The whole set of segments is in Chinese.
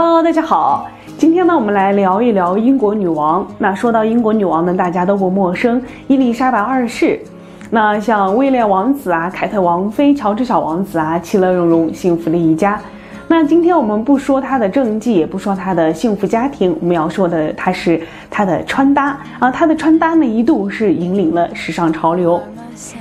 喽大家好，今天呢，我们来聊一聊英国女王。那说到英国女王呢，大家都不陌生，伊丽莎白二世。那像威廉王子啊、凯特王妃、乔治小王子啊，其乐融融，幸福的一家。那今天我们不说她的政绩，也不说她的幸福家庭，我们要说的，她是她的穿搭啊，她的穿搭呢，一度是引领了时尚潮流。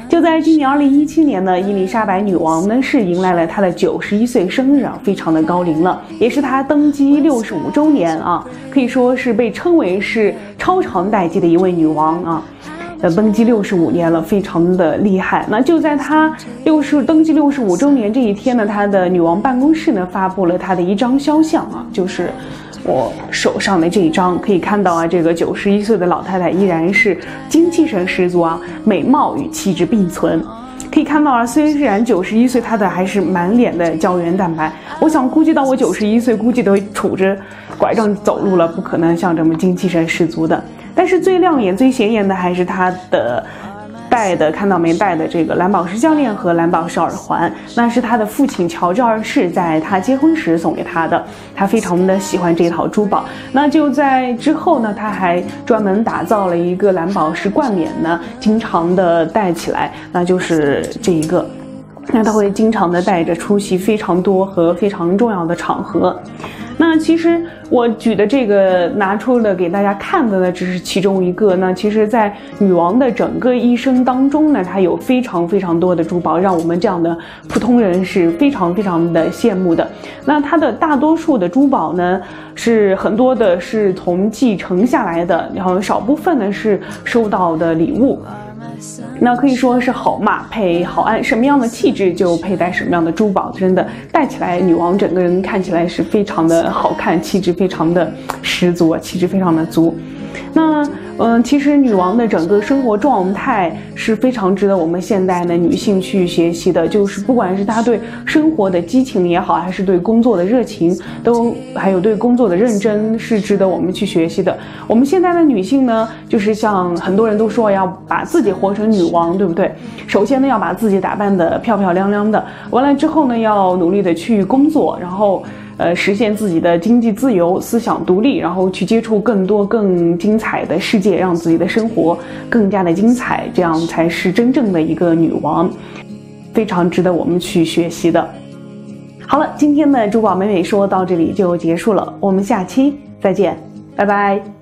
就在今年二零一七年呢，伊丽莎白女王呢是迎来了她的九十一岁生日啊，非常的高龄了，也是她登基六十五周年啊，可以说是被称为是超长待机的一位女王啊。呃，登基六十五年了，非常的厉害。那就在她六十登基六十五周年这一天呢，她的女王办公室呢发布了她的一张肖像啊，就是我手上的这一张，可以看到啊，这个九十一岁的老太太依然是精气神十足啊，美貌与气质并存。可以看到啊，虽然九十一岁，她的还是满脸的胶原蛋白。我想估计到我九十一岁，估计都杵着拐杖走路了，不可能像这么精气神十足的。但是最亮眼、最显眼的还是她的戴的，看到没？戴的这个蓝宝石项链和蓝宝石耳环，那是他的父亲乔治二世在他结婚时送给他的。他非常的喜欢这套珠宝。那就在之后呢，他还专门打造了一个蓝宝石冠冕呢，经常的戴起来，那就是这一个。那他会经常的带着出席非常多和非常重要的场合。那其实我举的这个拿出了给大家看的呢，只是其中一个。那其实，在女王的整个一生当中呢，她有非常非常多的珠宝，让我们这样的普通人是非常非常的羡慕的。那她的大多数的珠宝呢，是很多的是从继承下来的，然后少部分呢是收到的礼物。那可以说是好马配好鞍，什么样的气质就佩戴什么样的珠宝，真的戴起来，女王整个人看起来是非常的好看，气质非常的十足，气质非常的足。那。嗯，其实女王的整个生活状态是非常值得我们现代的女性去学习的。就是不管是她对生活的激情也好，还是对工作的热情，都还有对工作的认真，是值得我们去学习的。我们现在的女性呢，就是像很多人都说要把自己活成女王，对不对？首先呢，要把自己打扮得漂漂亮亮的，完了之后呢，要努力的去工作，然后。呃，实现自己的经济自由、思想独立，然后去接触更多更精彩的世界，让自己的生活更加的精彩，这样才是真正的一个女王，非常值得我们去学习的。好了，今天的珠宝美美说到这里就结束了，我们下期再见，拜拜。